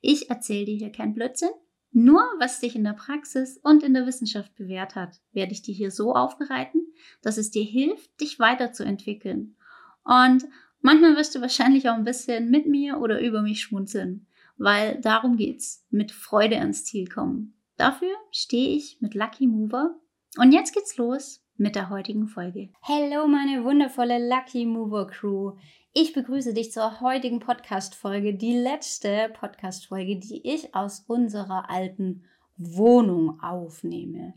Ich erzähle dir hier kein Blödsinn. Nur was sich in der Praxis und in der Wissenschaft bewährt hat, werde ich dir hier so aufbereiten, dass es dir hilft, dich weiterzuentwickeln. Und manchmal wirst du wahrscheinlich auch ein bisschen mit mir oder über mich schmunzeln, weil darum geht's, mit Freude ans Ziel kommen. Dafür stehe ich mit Lucky Mover. Und jetzt geht's los mit der heutigen Folge. Hello, meine wundervolle Lucky Mover Crew. Ich begrüße dich zur heutigen Podcast-Folge, die letzte Podcast-Folge, die ich aus unserer alten Wohnung aufnehme.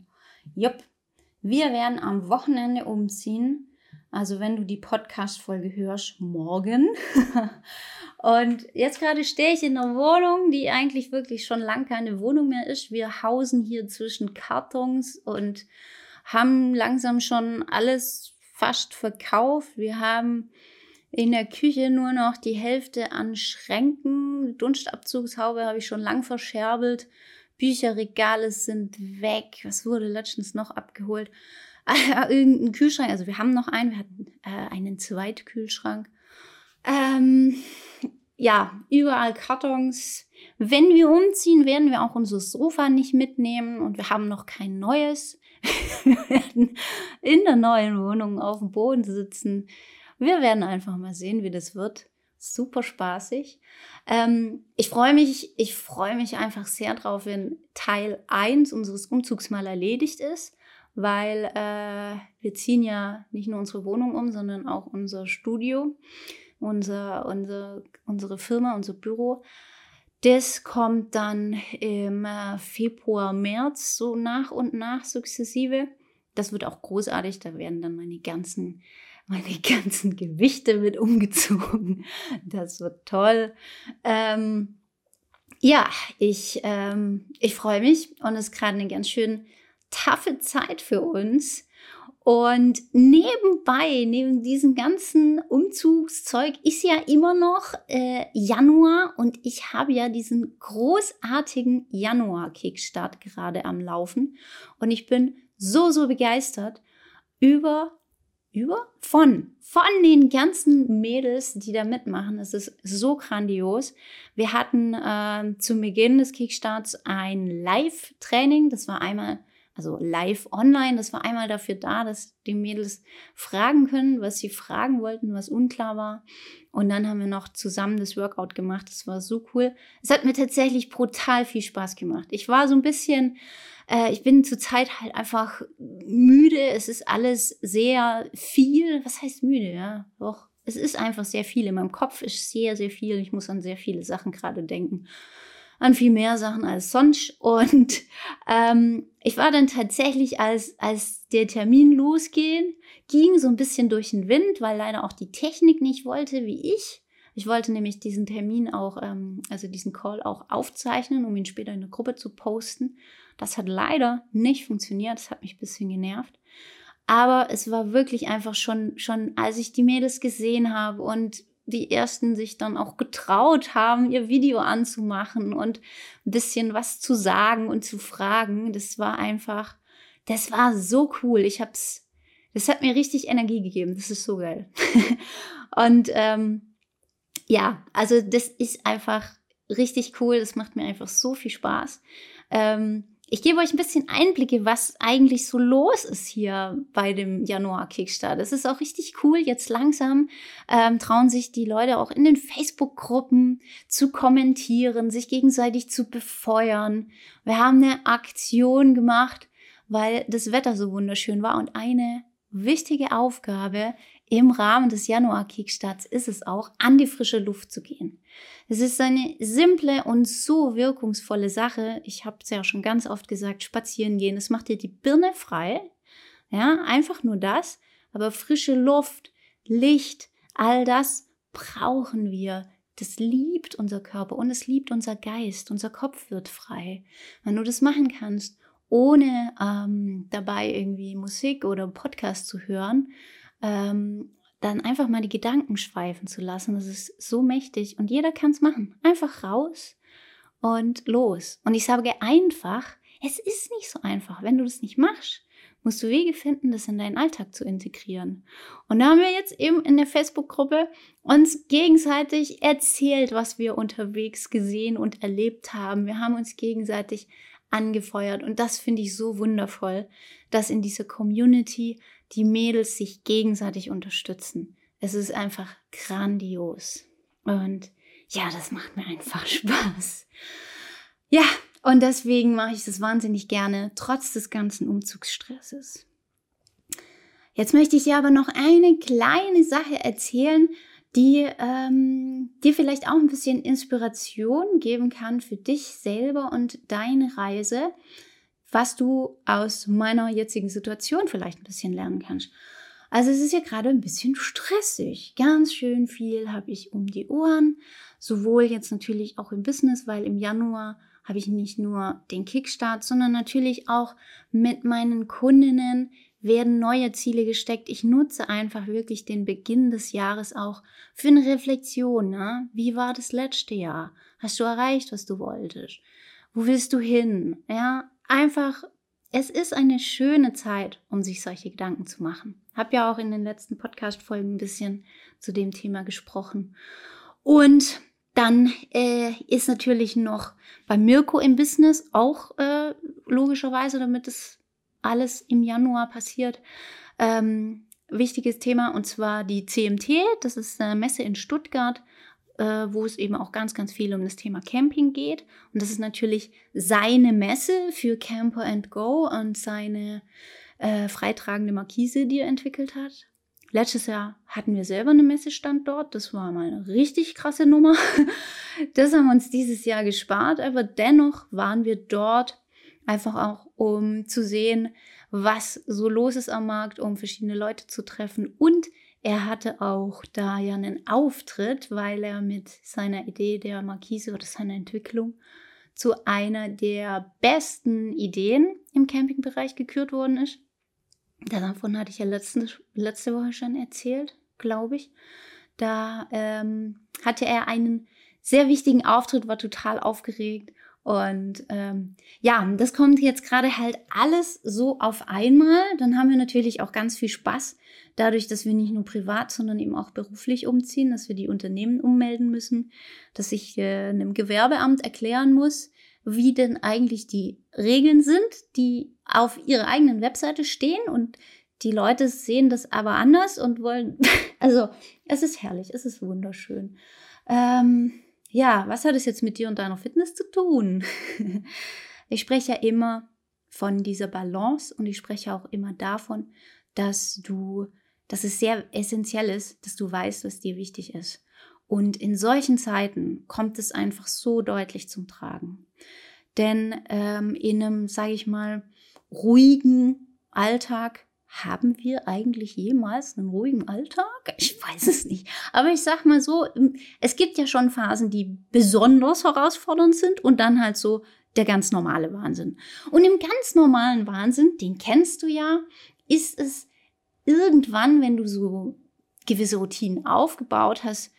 Jupp, wir werden am Wochenende umziehen. Also wenn du die Podcast-Folge hörst, morgen. Und jetzt gerade stehe ich in einer Wohnung, die eigentlich wirklich schon lang keine Wohnung mehr ist. Wir hausen hier zwischen Kartons und haben langsam schon alles fast verkauft. Wir haben in der Küche nur noch die Hälfte an Schränken. Dunstabzugshaube habe ich schon lang verscherbelt. Bücherregale sind weg. Was wurde letztens noch abgeholt? Ah, irgendein Kühlschrank. Also wir haben noch einen. Wir hatten äh, einen Zweitkühlschrank. Ähm, ja, überall Kartons. Wenn wir umziehen, werden wir auch unser Sofa nicht mitnehmen und wir haben noch kein neues. wir werden in der neuen Wohnung auf dem Boden sitzen wir werden einfach mal sehen, wie das wird. Super spaßig. Ähm, ich freue mich, ich freue mich einfach sehr drauf, wenn Teil 1 unseres Umzugs mal erledigt ist, weil äh, wir ziehen ja nicht nur unsere Wohnung um, sondern auch unser Studio, unser, unser, unsere Firma, unser Büro. Das kommt dann im äh, Februar, März so nach und nach sukzessive. Das wird auch großartig. Da werden dann meine ganzen meine ganzen Gewichte mit umgezogen. Das wird toll. Ähm, ja, ich, ähm, ich freue mich und es ist gerade eine ganz schön taffe Zeit für uns. Und nebenbei, neben diesem ganzen Umzugszeug, ist ja immer noch äh, Januar und ich habe ja diesen großartigen Januar-Kickstart gerade am Laufen. Und ich bin so, so begeistert über über? Von. Von den ganzen Mädels, die da mitmachen. Es ist so grandios. Wir hatten äh, zu Beginn des Kickstarts ein Live-Training. Das war einmal, also live online. Das war einmal dafür da, dass die Mädels fragen können, was sie fragen wollten, was unklar war. Und dann haben wir noch zusammen das Workout gemacht. Das war so cool. Es hat mir tatsächlich brutal viel Spaß gemacht. Ich war so ein bisschen äh, ich bin zurzeit halt einfach müde. Es ist alles sehr viel. Was heißt müde? Ja, doch. Es ist einfach sehr viel. In meinem Kopf ist sehr, sehr viel. Ich muss an sehr viele Sachen gerade denken. An viel mehr Sachen als sonst. Und ähm, ich war dann tatsächlich, als, als der Termin losging, ging so ein bisschen durch den Wind, weil leider auch die Technik nicht wollte, wie ich. Ich wollte nämlich diesen Termin auch, ähm, also diesen Call auch aufzeichnen, um ihn später in der Gruppe zu posten. Das hat leider nicht funktioniert. Das hat mich ein bisschen genervt. Aber es war wirklich einfach schon, schon, als ich die Mädels gesehen habe und die ersten sich dann auch getraut haben, ihr Video anzumachen und ein bisschen was zu sagen und zu fragen. Das war einfach, das war so cool. Ich hab's, das hat mir richtig Energie gegeben. Das ist so geil. und ähm, ja, also das ist einfach richtig cool. Das macht mir einfach so viel Spaß. Ähm, ich gebe euch ein bisschen Einblicke, was eigentlich so los ist hier bei dem Januar-Kickstart. Es ist auch richtig cool. Jetzt langsam ähm, trauen sich die Leute auch in den Facebook-Gruppen zu kommentieren, sich gegenseitig zu befeuern. Wir haben eine Aktion gemacht, weil das Wetter so wunderschön war und eine wichtige Aufgabe im Rahmen des Januar-Kickstarts ist es auch, an die frische Luft zu gehen. Es ist eine simple und so wirkungsvolle Sache. Ich habe es ja schon ganz oft gesagt, spazieren gehen. Es macht dir die Birne frei. Ja, einfach nur das. Aber frische Luft, Licht, all das brauchen wir das liebt unser Körper und es liebt unser Geist. Unser Kopf wird frei. Wenn du das machen kannst, ohne ähm, dabei irgendwie Musik oder Podcast zu hören, ähm, dann einfach mal die Gedanken schweifen zu lassen. Das ist so mächtig und jeder kann es machen. Einfach raus und los. Und ich sage einfach, es ist nicht so einfach. Wenn du das nicht machst, musst du Wege finden, das in deinen Alltag zu integrieren. Und da haben wir jetzt eben in der Facebook-Gruppe uns gegenseitig erzählt, was wir unterwegs gesehen und erlebt haben. Wir haben uns gegenseitig angefeuert und das finde ich so wundervoll, dass in dieser Community die Mädels sich gegenseitig unterstützen. Es ist einfach grandios. Und ja, das macht mir einfach Spaß. Ja, und deswegen mache ich das wahnsinnig gerne, trotz des ganzen Umzugsstresses. Jetzt möchte ich dir aber noch eine kleine Sache erzählen, die ähm, dir vielleicht auch ein bisschen Inspiration geben kann für dich selber und deine Reise, was du aus meiner jetzigen Situation vielleicht ein bisschen lernen kannst. Also es ist ja gerade ein bisschen stressig. Ganz schön viel habe ich um die Ohren. Sowohl jetzt natürlich auch im Business, weil im Januar habe ich nicht nur den Kickstart, sondern natürlich auch mit meinen Kundinnen werden neue Ziele gesteckt. Ich nutze einfach wirklich den Beginn des Jahres auch für eine Reflexion. Ne? Wie war das letzte Jahr? Hast du erreicht, was du wolltest? Wo willst du hin? Ja, einfach, es ist eine schöne Zeit, um sich solche Gedanken zu machen. Hab ja auch in den letzten Podcast-Folgen ein bisschen zu dem Thema gesprochen. Und dann äh, ist natürlich noch bei Mirko im Business auch äh, logischerweise, damit es alles im Januar passiert, ähm, wichtiges Thema und zwar die CMT. Das ist eine Messe in Stuttgart, äh, wo es eben auch ganz, ganz viel um das Thema Camping geht. Und das ist natürlich seine Messe für Camper and Go und seine äh, freitragende Markise, die er entwickelt hat. Letztes Jahr hatten wir selber eine Messestand dort. Das war mal eine richtig krasse Nummer. Das haben wir uns dieses Jahr gespart, aber dennoch waren wir dort einfach auch, um zu sehen, was so los ist am Markt, um verschiedene Leute zu treffen. Und er hatte auch da ja einen Auftritt, weil er mit seiner Idee der Markise oder seiner Entwicklung zu einer der besten Ideen im Campingbereich gekürt worden ist. Davon hatte ich ja letzte, letzte Woche schon erzählt, glaube ich. Da ähm, hatte er einen sehr wichtigen Auftritt, war total aufgeregt. Und ähm, ja, das kommt jetzt gerade halt alles so auf einmal. Dann haben wir natürlich auch ganz viel Spaß, dadurch, dass wir nicht nur privat, sondern eben auch beruflich umziehen, dass wir die Unternehmen ummelden müssen, dass ich äh, einem Gewerbeamt erklären muss, wie denn eigentlich die Regeln sind, die auf ihrer eigenen Webseite stehen und die Leute sehen das aber anders und wollen, also es ist herrlich, es ist wunderschön. Ähm, ja, was hat es jetzt mit dir und deiner Fitness zu tun? ich spreche ja immer von dieser Balance und ich spreche auch immer davon, dass du, dass es sehr essentiell ist, dass du weißt, was dir wichtig ist. Und in solchen Zeiten kommt es einfach so deutlich zum Tragen. Denn ähm, in einem, sage ich mal, ruhigen Alltag haben wir eigentlich jemals einen ruhigen Alltag? Ich weiß es nicht. Aber ich sag mal so, es gibt ja schon Phasen, die besonders herausfordernd sind und dann halt so der ganz normale Wahnsinn. Und im ganz normalen Wahnsinn, den kennst du ja, ist es irgendwann, wenn du so gewisse Routinen aufgebaut hast,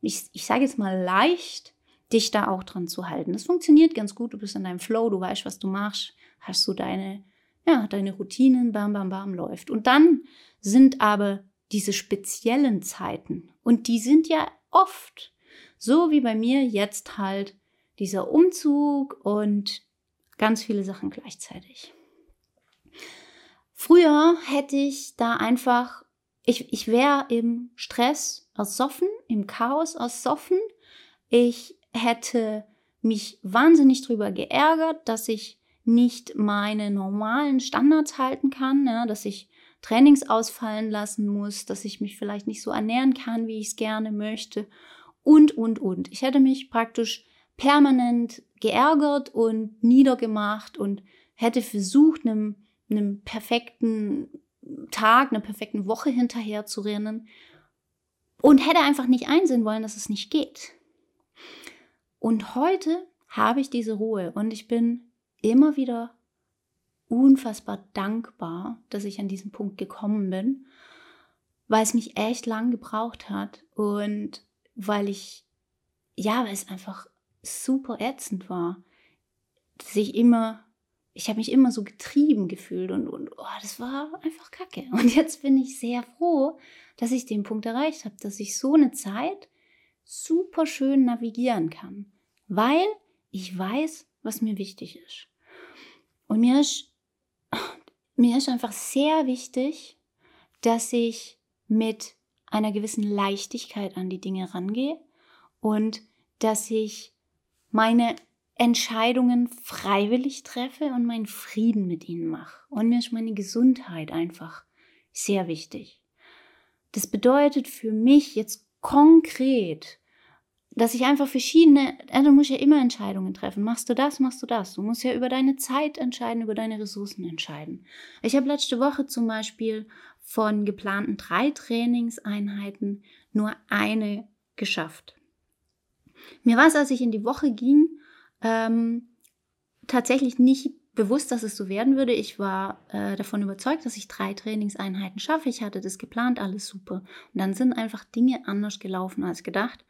ich, ich sage jetzt mal leicht, dich da auch dran zu halten. Das funktioniert ganz gut. Du bist in deinem Flow, du weißt, was du machst, hast du deine ja, deine Routinen, bam, bam, bam läuft. Und dann sind aber diese speziellen Zeiten, und die sind ja oft, so wie bei mir jetzt halt dieser Umzug und ganz viele Sachen gleichzeitig. Früher hätte ich da einfach, ich, ich wäre im Stress ersoffen, im Chaos ersoffen. Ich hätte mich wahnsinnig drüber geärgert, dass ich nicht meine normalen Standards halten kann, ja, dass ich Trainings ausfallen lassen muss, dass ich mich vielleicht nicht so ernähren kann, wie ich es gerne möchte und, und, und. Ich hätte mich praktisch permanent geärgert und niedergemacht und hätte versucht, einem, einem perfekten Tag, einer perfekten Woche hinterher zu rennen und hätte einfach nicht einsehen wollen, dass es nicht geht. Und heute habe ich diese Ruhe und ich bin immer wieder unfassbar dankbar, dass ich an diesen Punkt gekommen bin, weil es mich echt lang gebraucht hat und weil ich, ja, weil es einfach super ätzend war, dass ich immer, ich habe mich immer so getrieben gefühlt und, und oh, das war einfach kacke. Und jetzt bin ich sehr froh, dass ich den Punkt erreicht habe, dass ich so eine Zeit super schön navigieren kann, weil ich weiß, was mir wichtig ist. Und mir ist, mir ist einfach sehr wichtig, dass ich mit einer gewissen Leichtigkeit an die Dinge rangehe und dass ich meine Entscheidungen freiwillig treffe und meinen Frieden mit ihnen mache. Und mir ist meine Gesundheit einfach sehr wichtig. Das bedeutet für mich jetzt konkret, dass ich einfach verschiedene, du musst ja immer Entscheidungen treffen. Machst du das, machst du das. Du musst ja über deine Zeit entscheiden, über deine Ressourcen entscheiden. Ich habe letzte Woche zum Beispiel von geplanten drei Trainingseinheiten nur eine geschafft. Mir war es, als ich in die Woche ging, ähm, tatsächlich nicht bewusst, dass es so werden würde. Ich war äh, davon überzeugt, dass ich drei Trainingseinheiten schaffe. Ich hatte das geplant, alles super. Und dann sind einfach Dinge anders gelaufen als gedacht.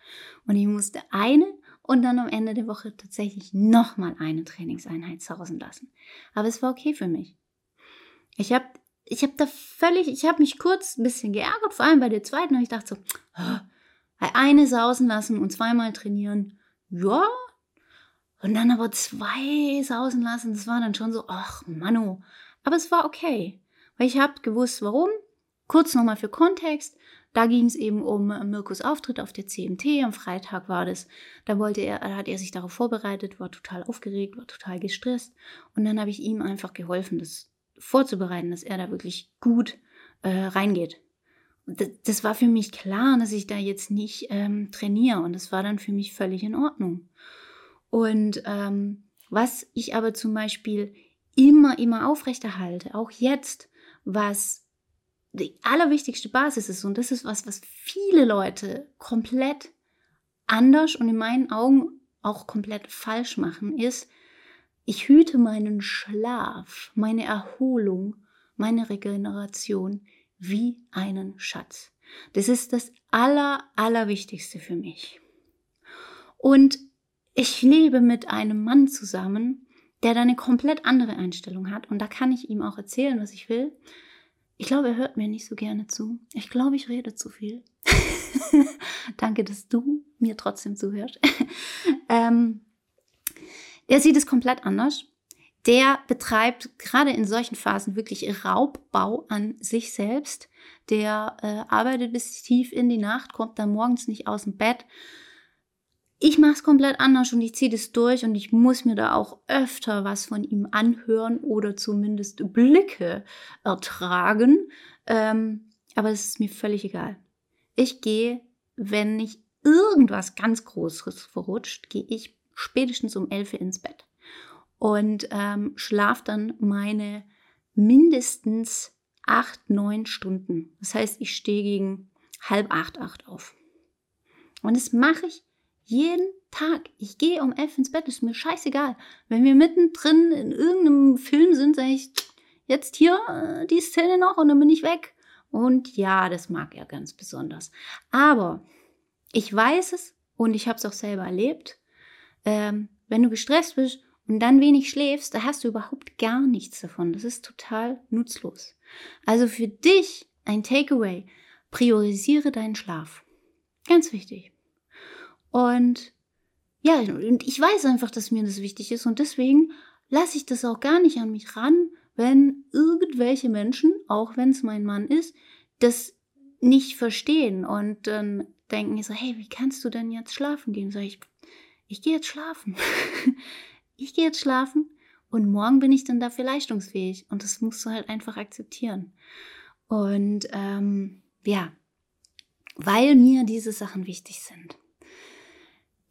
Und ich musste eine und dann am Ende der Woche tatsächlich nochmal eine Trainingseinheit sausen lassen. Aber es war okay für mich. Ich habe ich hab da völlig, ich habe mich kurz ein bisschen geärgert, vor allem bei der zweiten, habe ich dachte so, oh, eine sausen lassen und zweimal trainieren, ja, und dann aber zwei sausen lassen, das war dann schon so, ach Manu. Aber es war okay, weil ich habe gewusst, warum. Kurz nochmal für Kontext. Da ging es eben um Mirkus Auftritt auf der CMT. Am Freitag war das. Da wollte er, hat er sich darauf vorbereitet, war total aufgeregt, war total gestresst. Und dann habe ich ihm einfach geholfen, das vorzubereiten, dass er da wirklich gut äh, reingeht. Das, das, war für mich klar, dass ich da jetzt nicht ähm, trainiere. Und das war dann für mich völlig in Ordnung. Und ähm, was ich aber zum Beispiel immer, immer aufrechterhalte, auch jetzt, was die allerwichtigste Basis ist, und das ist was, was viele Leute komplett anders und in meinen Augen auch komplett falsch machen, ist, ich hüte meinen Schlaf, meine Erholung, meine Regeneration wie einen Schatz. Das ist das Aller, Allerwichtigste für mich. Und ich lebe mit einem Mann zusammen, der da eine komplett andere Einstellung hat. Und da kann ich ihm auch erzählen, was ich will. Ich glaube, er hört mir nicht so gerne zu. Ich glaube, ich rede zu viel. Danke, dass du mir trotzdem zuhörst. ähm, der sieht es komplett anders. Der betreibt gerade in solchen Phasen wirklich Raubbau an sich selbst. Der äh, arbeitet bis tief in die Nacht, kommt dann morgens nicht aus dem Bett, ich mache es komplett anders und ich ziehe das durch und ich muss mir da auch öfter was von ihm anhören oder zumindest Blicke ertragen. Ähm, aber es ist mir völlig egal. Ich gehe, wenn nicht irgendwas ganz Großes verrutscht, gehe ich spätestens um 11 Uhr ins Bett und ähm, schlafe dann meine mindestens acht, neun Stunden. Das heißt, ich stehe gegen halb acht, acht auf. Und das mache ich jeden Tag. Ich gehe um elf ins Bett, ist mir scheißegal. Wenn wir mittendrin in irgendeinem Film sind, sage ich, jetzt hier äh, die Szene noch und dann bin ich weg. Und ja, das mag er ganz besonders. Aber ich weiß es und ich habe es auch selber erlebt. Ähm, wenn du gestresst bist und dann wenig schläfst, da hast du überhaupt gar nichts davon. Das ist total nutzlos. Also für dich ein Takeaway. Priorisiere deinen Schlaf. Ganz wichtig. Und ja, und ich weiß einfach, dass mir das wichtig ist und deswegen lasse ich das auch gar nicht an mich ran, wenn irgendwelche Menschen, auch wenn es mein Mann ist, das nicht verstehen und dann denken so, hey, wie kannst du denn jetzt schlafen gehen? Sag ich, ich gehe jetzt schlafen. ich gehe jetzt schlafen und morgen bin ich dann dafür leistungsfähig und das musst du halt einfach akzeptieren. Und ähm, ja, weil mir diese Sachen wichtig sind.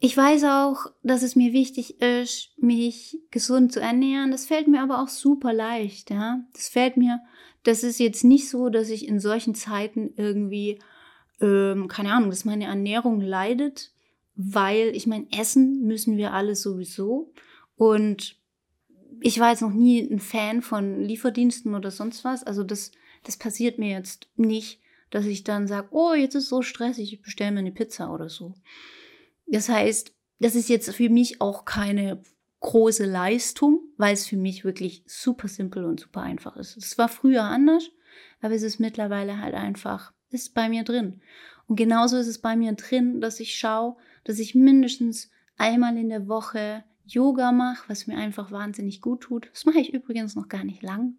Ich weiß auch, dass es mir wichtig ist, mich gesund zu ernähren. Das fällt mir aber auch super leicht, ja. Das fällt mir, das ist jetzt nicht so, dass ich in solchen Zeiten irgendwie, ähm, keine Ahnung, dass meine Ernährung leidet. weil ich meine, essen müssen wir alle sowieso. Und ich war jetzt noch nie ein Fan von Lieferdiensten oder sonst was. Also das, das passiert mir jetzt nicht, dass ich dann sage, oh, jetzt ist so stressig, ich bestelle mir eine Pizza oder so. Das heißt, das ist jetzt für mich auch keine große Leistung, weil es für mich wirklich super simpel und super einfach ist. Es war früher anders, aber es ist mittlerweile halt einfach, ist bei mir drin. Und genauso ist es bei mir drin, dass ich schaue, dass ich mindestens einmal in der Woche Yoga mache, was mir einfach wahnsinnig gut tut. Das mache ich übrigens noch gar nicht lang,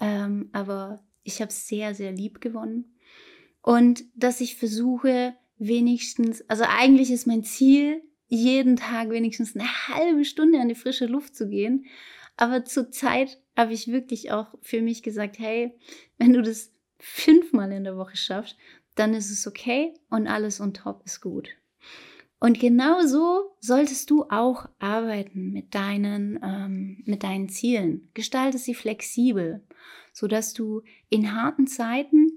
ähm, aber ich habe es sehr, sehr lieb gewonnen. Und dass ich versuche, wenigstens, also eigentlich ist mein Ziel, jeden Tag wenigstens eine halbe Stunde an die frische Luft zu gehen. Aber zur Zeit habe ich wirklich auch für mich gesagt, hey, wenn du das fünfmal in der Woche schaffst, dann ist es okay und alles on top ist gut. Und genau so solltest du auch arbeiten mit deinen, ähm, mit deinen Zielen. Gestalte sie flexibel, sodass du in harten Zeiten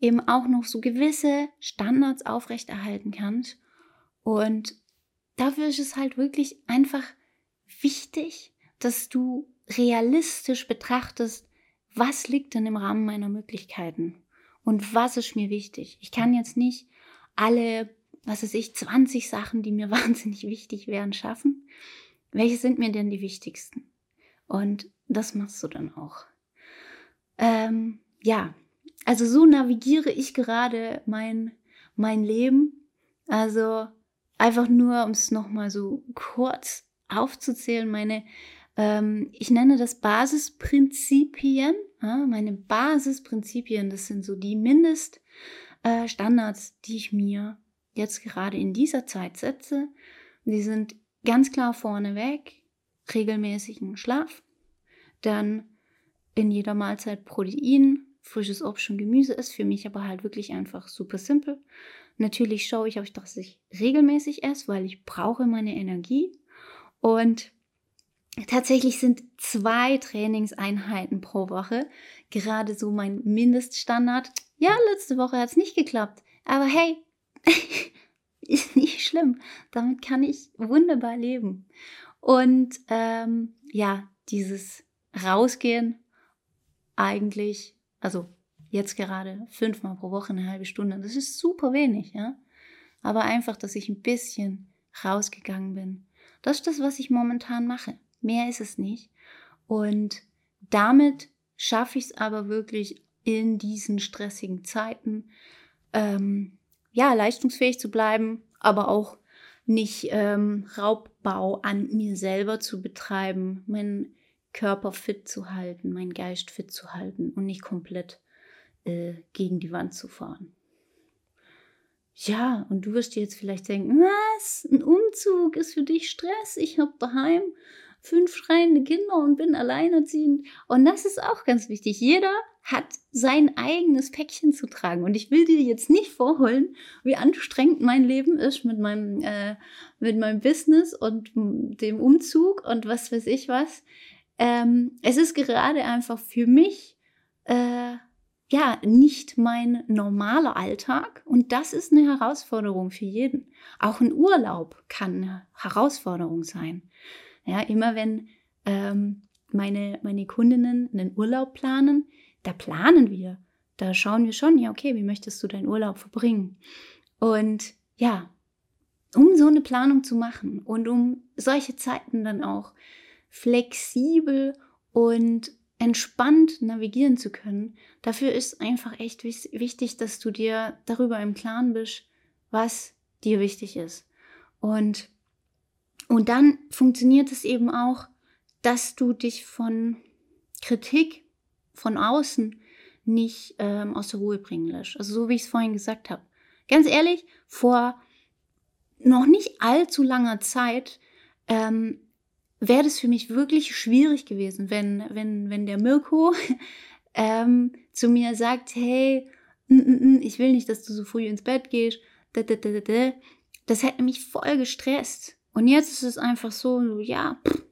eben auch noch so gewisse Standards aufrechterhalten kannst. Und dafür ist es halt wirklich einfach wichtig, dass du realistisch betrachtest, was liegt denn im Rahmen meiner Möglichkeiten und was ist mir wichtig. Ich kann jetzt nicht alle was weiß ich, 20 Sachen, die mir wahnsinnig wichtig wären, schaffen. Welche sind mir denn die wichtigsten? Und das machst du dann auch. Ähm, ja, also so navigiere ich gerade mein, mein Leben. Also einfach nur, um es nochmal so kurz aufzuzählen, meine, ähm, ich nenne das Basisprinzipien. Ja, meine Basisprinzipien, das sind so die Mindeststandards, äh, die ich mir jetzt gerade in dieser Zeit setze, die sind ganz klar vorneweg regelmäßigen Schlaf, dann in jeder Mahlzeit Protein, frisches Obst und Gemüse ist für mich aber halt wirklich einfach super simpel. Natürlich schaue ich, ob ich das ich regelmäßig esse, weil ich brauche meine Energie und Tatsächlich sind zwei Trainingseinheiten pro Woche gerade so mein Mindeststandard. Ja, letzte Woche hat es nicht geklappt. Aber hey, ist nicht schlimm. Damit kann ich wunderbar leben. Und ähm, ja, dieses Rausgehen eigentlich, also jetzt gerade fünfmal pro Woche eine halbe Stunde, das ist super wenig, ja. Aber einfach, dass ich ein bisschen rausgegangen bin. Das ist das, was ich momentan mache. Mehr ist es nicht. Und damit schaffe ich es aber wirklich in diesen stressigen Zeiten, ähm, ja, leistungsfähig zu bleiben, aber auch nicht ähm, Raubbau an mir selber zu betreiben, meinen Körper fit zu halten, meinen Geist fit zu halten und nicht komplett äh, gegen die Wand zu fahren. Ja, und du wirst dir jetzt vielleicht denken, was? Ein Umzug ist für dich Stress? Ich habe daheim fünf schreiende Kinder und bin alleinerziehend. Und das ist auch ganz wichtig. Jeder hat sein eigenes Päckchen zu tragen. Und ich will dir jetzt nicht vorholen, wie anstrengend mein Leben ist mit meinem, äh, mit meinem Business und dem Umzug und was weiß ich was. Ähm, es ist gerade einfach für mich äh, ja nicht mein normaler Alltag und das ist eine Herausforderung für jeden. Auch ein Urlaub kann eine Herausforderung sein. Ja, immer wenn ähm, meine, meine Kundinnen einen Urlaub planen, da planen wir. Da schauen wir schon, ja, okay, wie möchtest du deinen Urlaub verbringen? Und ja, um so eine Planung zu machen und um solche Zeiten dann auch flexibel und entspannt navigieren zu können, dafür ist einfach echt wichtig, dass du dir darüber im Klaren bist, was dir wichtig ist. Und, und dann funktioniert es eben auch, dass du dich von Kritik von außen nicht ähm, aus der Ruhe bringen lässt. Also so wie ich es vorhin gesagt habe. Ganz ehrlich, vor noch nicht allzu langer Zeit ähm, wäre das für mich wirklich schwierig gewesen, wenn, wenn, wenn der Mirko ähm, zu mir sagt, hey, n -n -n, ich will nicht, dass du so früh ins Bett gehst. Das hätte mich voll gestresst. Und jetzt ist es einfach so, ja, pff,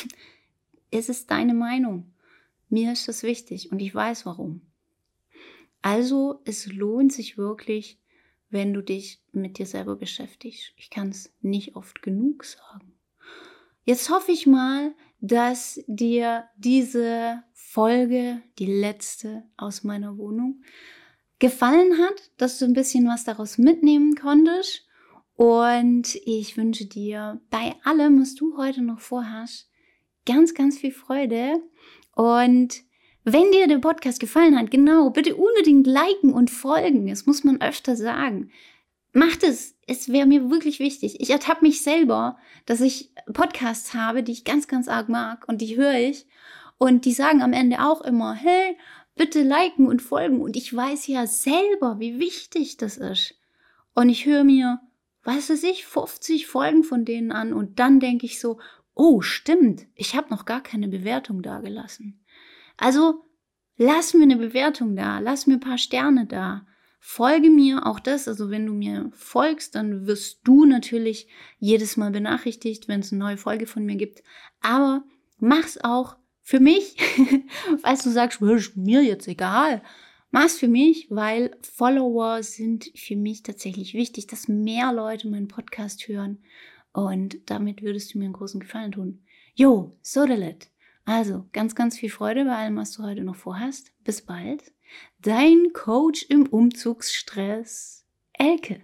es ist deine Meinung. Mir ist das wichtig und ich weiß warum. Also es lohnt sich wirklich, wenn du dich mit dir selber beschäftigst. Ich kann es nicht oft genug sagen. Jetzt hoffe ich mal, dass dir diese Folge, die letzte aus meiner Wohnung, gefallen hat, dass du ein bisschen was daraus mitnehmen konntest. Und ich wünsche dir bei allem, was du heute noch vorhast, ganz, ganz viel Freude. Und wenn dir der Podcast gefallen hat, genau, bitte unbedingt liken und folgen. Das muss man öfter sagen. Macht es. Es wäre mir wirklich wichtig. Ich ertappe mich selber, dass ich Podcasts habe, die ich ganz, ganz arg mag und die höre ich. Und die sagen am Ende auch immer, hey, bitte liken und folgen. Und ich weiß ja selber, wie wichtig das ist. Und ich höre mir, was weiß ich, 50 Folgen von denen an. Und dann denke ich so, oh, stimmt, ich habe noch gar keine Bewertung dagelassen. Also lass mir eine Bewertung da, lass mir ein paar Sterne da. Folge mir auch das, also wenn du mir folgst, dann wirst du natürlich jedes Mal benachrichtigt, wenn es eine neue Folge von mir gibt. Aber mach's auch für mich, falls du sagst, ist mir jetzt egal. Mach's für mich, weil Follower sind für mich tatsächlich wichtig, dass mehr Leute meinen Podcast hören. Und damit würdest du mir einen großen Gefallen tun. Jo, Sodelet. Also, ganz, ganz viel Freude bei allem, was du heute noch vorhast. Bis bald. Dein Coach im Umzugsstress, Elke.